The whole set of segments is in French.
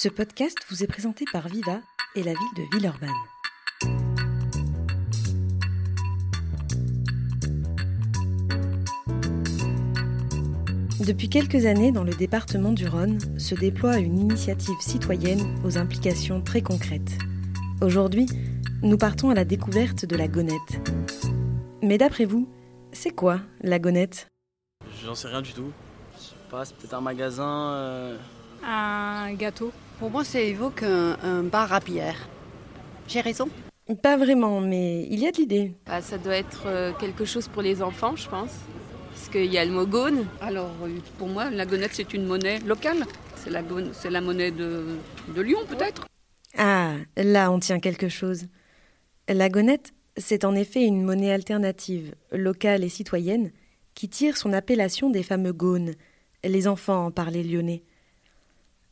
Ce podcast vous est présenté par Viva et la ville de Villeurbanne. Depuis quelques années, dans le département du Rhône, se déploie une initiative citoyenne aux implications très concrètes. Aujourd'hui, nous partons à la découverte de la gonette. Mais d'après vous, c'est quoi la gonette? J'en sais rien du tout. Je sais pas, c'est peut-être un magasin. euh, Un gâteau. Pour moi, ça évoque un, un bar à bière. J'ai raison? Pas vraiment, mais il y a de l'idée. Bah, ça doit être euh, quelque chose pour les enfants, je pense. Parce qu'il y a le mot gaune. Alors, euh, pour moi, la gonette, c'est une monnaie locale. C'est la, gon- c'est la monnaie de, de Lyon, peut-être. Ah, là on tient quelque chose. La gonette, c'est en effet une monnaie alternative, locale et citoyenne, qui tire son appellation des fameux gaunes, les enfants par les lyonnais.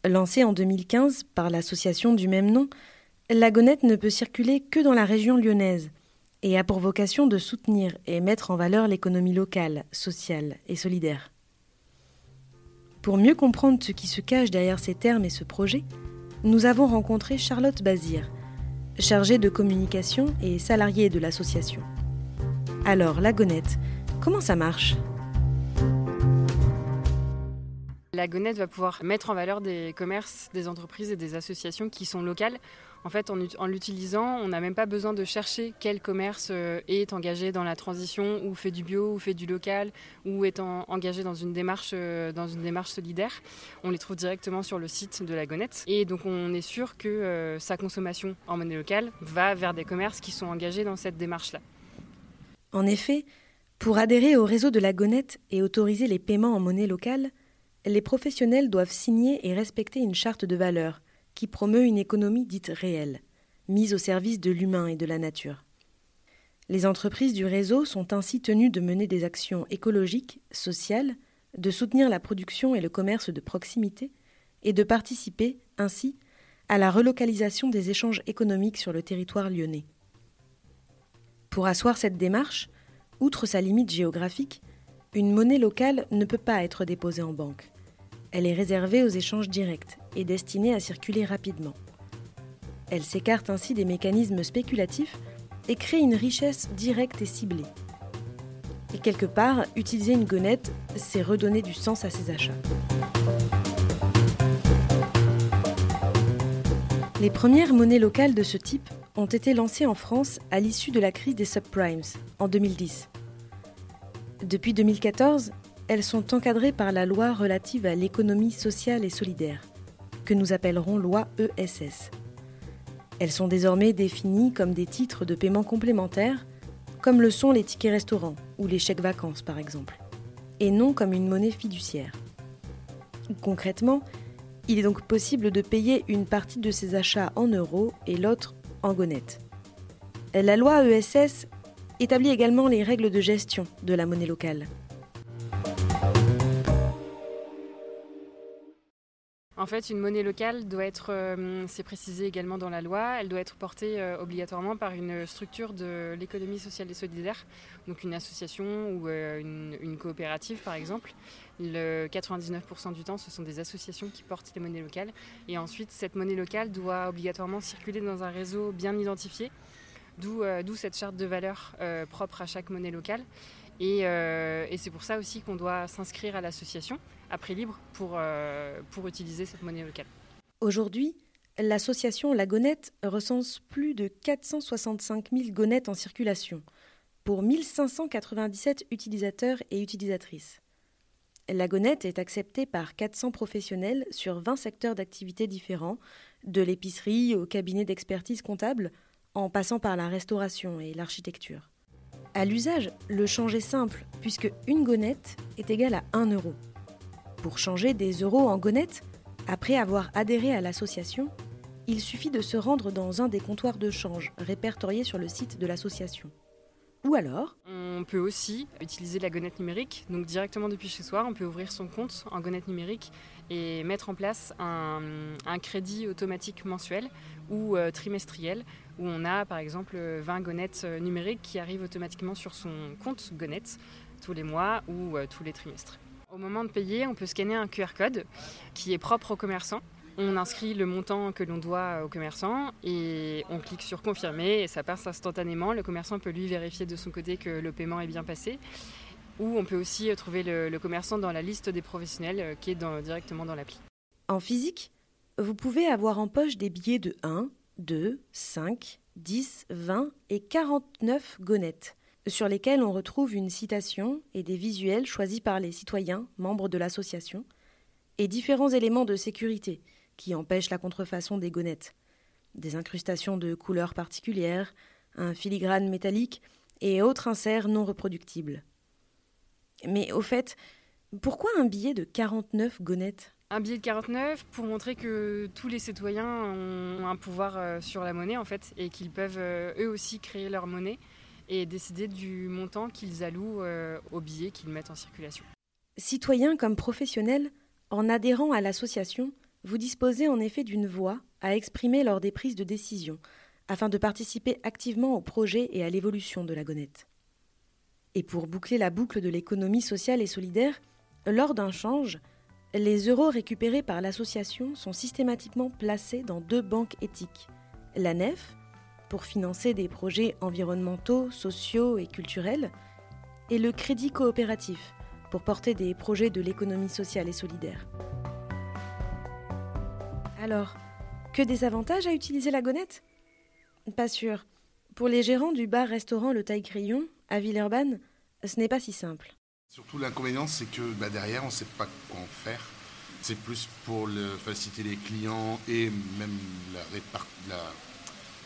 Lancée en 2015 par l'association du même nom, la gonette ne peut circuler que dans la région lyonnaise et a pour vocation de soutenir et mettre en valeur l'économie locale, sociale et solidaire. Pour mieux comprendre ce qui se cache derrière ces termes et ce projet, nous avons rencontré Charlotte Bazir, chargée de communication et salariée de l'association. Alors, la gonette, comment ça marche? La gonette va pouvoir mettre en valeur des commerces, des entreprises et des associations qui sont locales. En fait, en, ut- en l'utilisant, on n'a même pas besoin de chercher quel commerce euh, est engagé dans la transition, ou fait du bio, ou fait du local, ou est en- engagé dans une, démarche, euh, dans une démarche solidaire. On les trouve directement sur le site de la gonette. Et donc, on est sûr que euh, sa consommation en monnaie locale va vers des commerces qui sont engagés dans cette démarche-là. En effet, pour adhérer au réseau de la gonette et autoriser les paiements en monnaie locale, les professionnels doivent signer et respecter une charte de valeurs qui promeut une économie dite réelle, mise au service de l'humain et de la nature. Les entreprises du réseau sont ainsi tenues de mener des actions écologiques, sociales, de soutenir la production et le commerce de proximité, et de participer, ainsi, à la relocalisation des échanges économiques sur le territoire lyonnais. Pour asseoir cette démarche, outre sa limite géographique, une monnaie locale ne peut pas être déposée en banque. Elle est réservée aux échanges directs et destinée à circuler rapidement. Elle s'écarte ainsi des mécanismes spéculatifs et crée une richesse directe et ciblée. Et quelque part, utiliser une gonette, c'est redonner du sens à ses achats. Les premières monnaies locales de ce type ont été lancées en France à l'issue de la crise des subprimes en 2010. Depuis 2014, elles sont encadrées par la loi relative à l'économie sociale et solidaire, que nous appellerons loi ESS. Elles sont désormais définies comme des titres de paiement complémentaires, comme le sont les tickets restaurants ou les chèques vacances par exemple, et non comme une monnaie fiduciaire. Concrètement, il est donc possible de payer une partie de ses achats en euros et l'autre en gonette. La loi ESS établit également les règles de gestion de la monnaie locale. En fait, une monnaie locale doit être, euh, c'est précisé également dans la loi, elle doit être portée euh, obligatoirement par une structure de l'économie sociale et solidaire, donc une association ou euh, une, une coopérative par exemple. Le 99% du temps, ce sont des associations qui portent les monnaies locales. Et ensuite, cette monnaie locale doit obligatoirement circuler dans un réseau bien identifié, d'où cette charte de valeurs euh, propre à chaque monnaie locale. Et, euh, et c'est pour ça aussi qu'on doit s'inscrire à l'association à prix libre pour, euh, pour utiliser cette monnaie locale. Aujourd'hui, l'association La Gonette recense plus de 465 000 gonettes en circulation pour 1597 utilisateurs et utilisatrices. La Gonette est acceptée par 400 professionnels sur 20 secteurs d'activité différents, de l'épicerie au cabinet d'expertise comptable, en passant par la restauration et l'architecture. À l'usage, le change est simple, puisque une gonette est égale à 1 euro. Pour changer des euros en gonnettes, après avoir adhéré à l'association, il suffit de se rendre dans un des comptoirs de change répertoriés sur le site de l'association. Ou alors, On peut aussi utiliser la gonette numérique, donc directement depuis chez soi, on peut ouvrir son compte en gonette numérique et mettre en place un, un crédit automatique mensuel ou euh, trimestriel où on a par exemple 20 gonnettes euh, numériques qui arrivent automatiquement sur son compte gonette tous les mois ou euh, tous les trimestres. Au moment de payer, on peut scanner un QR code qui est propre aux commerçants On inscrit le montant que l'on doit au commerçant et on clique sur confirmer et ça passe instantanément. Le commerçant peut lui vérifier de son côté que le paiement est bien passé. Ou on peut aussi trouver le, commerçant dans la liste des professionnels euh, qui est directement dans l'appli. En physique, vous pouvez avoir en poche des billets de 1, 2, 5, 10, 20 et 49 gonettes, sur lesquels on retrouve une citation et des visuels choisis par les citoyens, membres de l'association, et différents éléments de sécurité qui empêchent la contrefaçon des gonettes. Des incrustations de couleurs particulières, un filigrane métallique et autres inserts non reproductibles. Mais au fait, pourquoi un billet de 49 gonettes un billet de 49 pour montrer que tous les citoyens ont un pouvoir euh, sur la monnaie en fait et qu'ils peuvent euh, eux aussi créer leur monnaie et décider du montant qu'ils allouent euh, aux billets qu'ils mettent en circulation. Citoyens comme professionnels, en adhérant à l'association, vous disposez en effet d'une voix à exprimer lors des prises de décision, afin de participer activement au projet et à l'évolution de la gonette. Et pour boucler la boucle de l'économie sociale et solidaire, lors d'un change, les euros récupérés par l'association sont systématiquement placés dans deux banques éthiques. La NEF, pour financer des projets environnementaux, sociaux et culturels, et le Crédit coopératif, pour porter des projets de l'économie sociale et solidaire. Alors, que des avantages à utiliser la gonette? Pas sûr. Pour les gérants du bar-restaurant Le Taille Crayon, à Villeurbanne, ce n'est pas si simple. Surtout l'inconvénient, c'est que bah, derrière, on ne sait pas quoi en faire. C'est plus pour faciliter les clients et même la,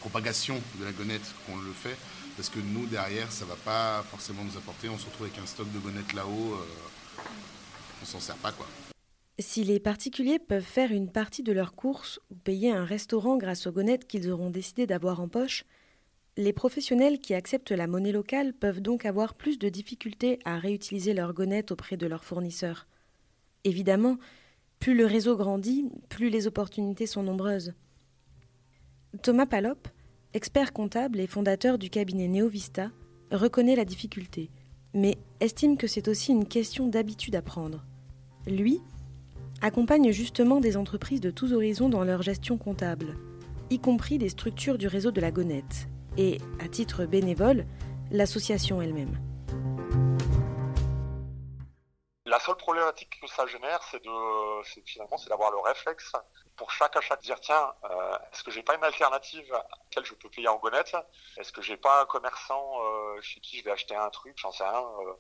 propagation de la gonette qu'on le fait. Parce que nous, derrière, ça ne va pas forcément nous apporter. On se retrouve avec un stock de gonnettes là-haut. Euh, on s'en sert pas, quoi. Si les particuliers peuvent faire une partie de leurs courses ou payer un restaurant grâce aux gonnettes qu'ils auront décidé d'avoir en poche, les professionnels qui acceptent la monnaie locale peuvent donc avoir plus de difficultés à réutiliser leurs gonnettes auprès de leurs fournisseurs. Évidemment, plus le réseau grandit, plus les opportunités sont nombreuses. Thomas Palop, expert comptable et fondateur du cabinet Neovista, reconnaît la difficulté, mais estime que c'est aussi une question d'habitude à prendre. Lui accompagne justement des entreprises de tous horizons dans leur gestion comptable, y compris des structures du réseau de la Gonette, et, à titre bénévole, l'association elle-même. La seule problématique que ça génère, c'est finalement, d'avoir le réflexe pour chaque achat de dire tiens, euh, est-ce que j'ai pas une alternative à laquelle je peux payer en gonette Est-ce que j'ai pas un commerçant euh, chez qui je vais acheter un truc, j'en sais rien, euh,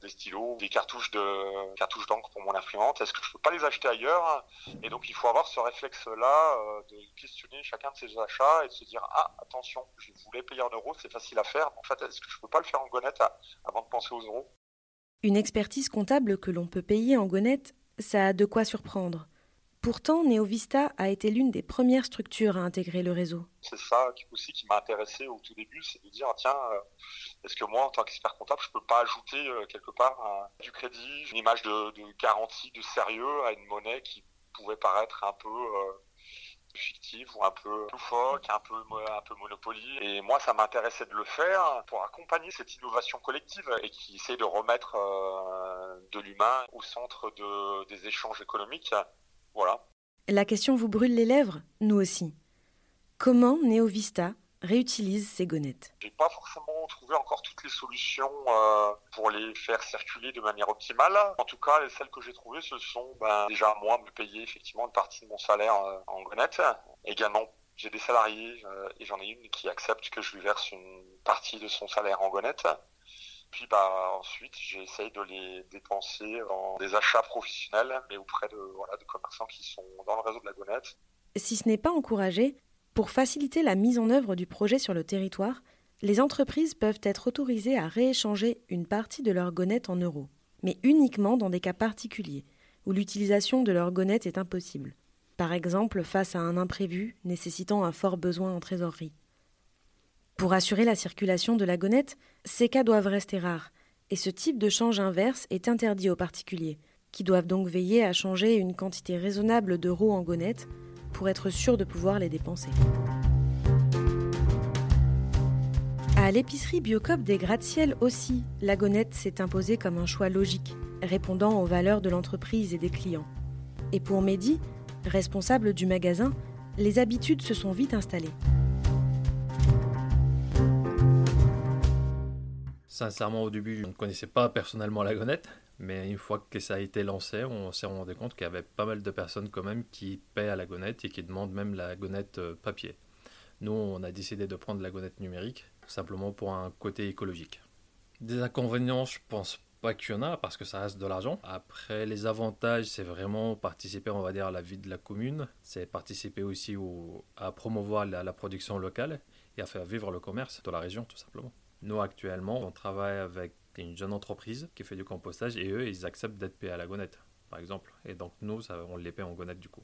des stylos, des cartouches de cartouches d'encre pour mon imprimante. Est-ce que je peux pas les acheter ailleurs? Et donc il faut avoir ce réflexe-là euh, de questionner chacun de ses achats et de se dire ah attention, je voulais payer en euros, c'est facile à faire. En fait, est-ce que je peux pas le faire en gonette avant de penser aux euros? Une expertise comptable que l'on peut payer en gonette, ça a de quoi surprendre. Pourtant, NeoVista a été l'une des premières structures à intégrer le réseau. C'est ça aussi qui m'a intéressé au tout début, c'est de dire tiens, euh, est-ce que moi, en tant qu'expert comptable, je peux pas ajouter euh, quelque part du crédit, une image de, garantie, de sérieux à une monnaie qui pouvait paraître un peu euh, fictive ou un peu loufoque, un peu un peu monopoly. Et moi, ça m'intéressait de le faire pour accompagner cette innovation collective et qui essaie de remettre de l'humain au centre de, des échanges économiques voilà. La question vous brûle les lèvres Nous aussi. Comment NeoVista réutilise ces gonettes? J'ai pas forcément trouvé encore toutes les solutions euh, pour les faire circuler de manière optimale. En tout cas, celles que j'ai trouvées, ce sont ben, déjà moi me payer effectivement une partie de mon salaire euh, en gonettes. Également, j'ai des salariés euh, et j'en ai une qui accepte que je lui verse une partie de son salaire en gonettes. Puis bah, ensuite, j'essaye de les dépenser en des achats professionnels, mais auprès de, commerçants qui sont dans le réseau de la Gonette. Si ce n'est pas encouragé, pour faciliter la mise en œuvre du projet sur le territoire, les entreprises peuvent être autorisées à rééchanger une partie de leur gonette en euros, mais uniquement dans des cas particuliers, où l'utilisation de leur gonette est impossible. Par exemple, face à un imprévu nécessitant un fort besoin en trésorerie. Pour assurer la circulation de la gonette, ces cas doivent rester rares, et ce type de change inverse est interdit aux particuliers, qui doivent donc veiller à changer une quantité raisonnable d'euros en gonette pour être sûrs de pouvoir les dépenser. À l'épicerie Biocop des gratte-ciel aussi, la gonette s'est imposée comme un choix logique, répondant aux valeurs de l'entreprise et des clients. Et pour Mehdi, Responsable du magasin, les habitudes se sont vite installées. Sincèrement, au début, on ne connaissait pas personnellement la gonette, mais une fois que ça a été lancé, on s'est rendu compte qu'il y avait pas mal de personnes quand même qui paient à la gonette et qui demandent même la gonette euh, papier. Nous, on a décidé de prendre la gonette numérique, simplement pour un côté écologique. Des inconvénients, je pense pas qu'il y en a, parce que ça reste de l'argent. Après, les avantages, c'est vraiment participer, on va dire, à la vie de la commune. C'est participer aussi à promouvoir la production locale et à faire vivre le commerce de la région, tout simplement. Nous, actuellement, on travaille avec une jeune entreprise qui fait du compostage et eux, ils acceptent d'être payés à la gonette, par exemple. Et donc, nous, on les paie en gonette du coup.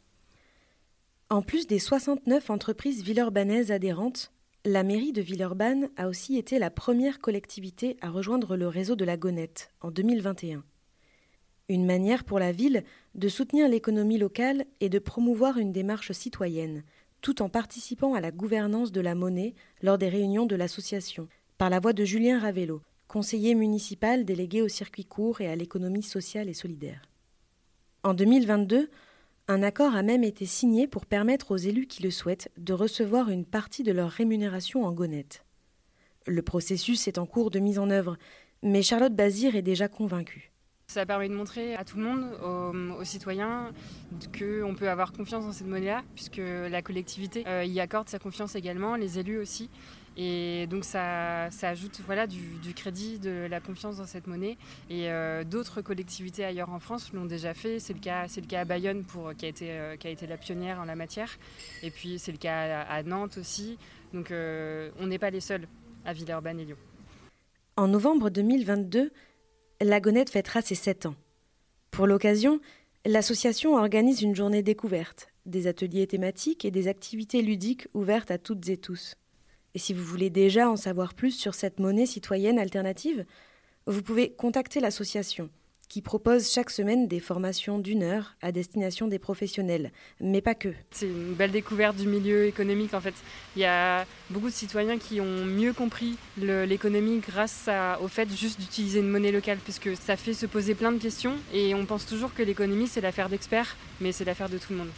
En plus des 69 entreprises villeurbanaises adhérentes, la mairie de Villeurbanne a aussi été la première collectivité à rejoindre le réseau de la gonette en 2021. Une manière pour la ville de soutenir l'économie locale et de promouvoir une démarche citoyenne, tout en participant à la gouvernance de la monnaie lors des réunions de l'association, par la voix de Julien Ravello, conseiller municipal délégué au circuit court et à l'économie sociale et solidaire. En 2022, un accord a même été signé pour permettre aux élus qui le souhaitent de recevoir une partie de leur rémunération en gonette. Le processus est en cours de mise en œuvre, mais Charlotte Bazir est déjà convaincue. Ça permet de montrer à tout le monde, aux, citoyens, qu'on peut avoir confiance dans cette monnaie-là, puisque la collectivité euh, y accorde sa confiance également, les élus aussi. Et donc ça, ça ajoute voilà, du, crédit, de la confiance dans cette monnaie. Et euh, d'autres collectivités ailleurs en France l'ont déjà fait. C'est le cas, c'est le cas à Bayonne pour, qui, a été, euh, qui a été la pionnière en la matière. Et puis c'est le cas à, Nantes aussi. Donc on n'est pas les seuls à Villeurbanne et Lyon. En novembre 2022, la Gonette fêtera ses 7 ans. Pour l'occasion, l'association organise une journée découverte, des ateliers thématiques et des activités ludiques ouvertes à toutes et tous. Et si vous voulez déjà en savoir plus sur cette monnaie citoyenne alternative, vous pouvez contacter l'association qui propose chaque semaine des formations d'une heure à destination des professionnels, mais pas que. C'est une belle découverte du milieu économique en fait. Il y a beaucoup de citoyens qui ont mieux compris l'économie grâce au fait juste d'utiliser une monnaie locale, puisque ça fait se poser plein de questions et on pense toujours que l'économie c'est l'affaire d'experts, mais c'est l'affaire de tout le monde.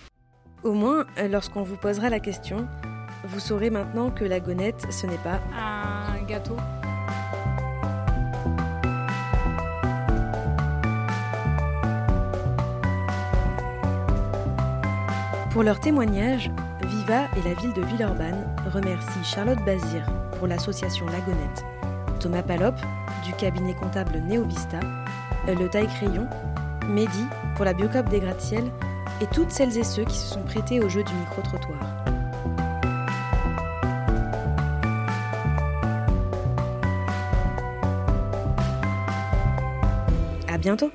Au moins, lorsqu'on vous posera la question, vous saurez maintenant que la gonette, ce n'est pas un gâteau Pour leur témoignage, Viva et la ville de Villeurbanne remercient Charlotte Bazir pour l'association Lagonette, Thomas Palop du cabinet comptable Neovista, Le Taille Crayon, Mehdi pour la Biocop des gratte-ciel et toutes celles et ceux qui se sont prêtés au jeu du micro-trottoir. Bientôt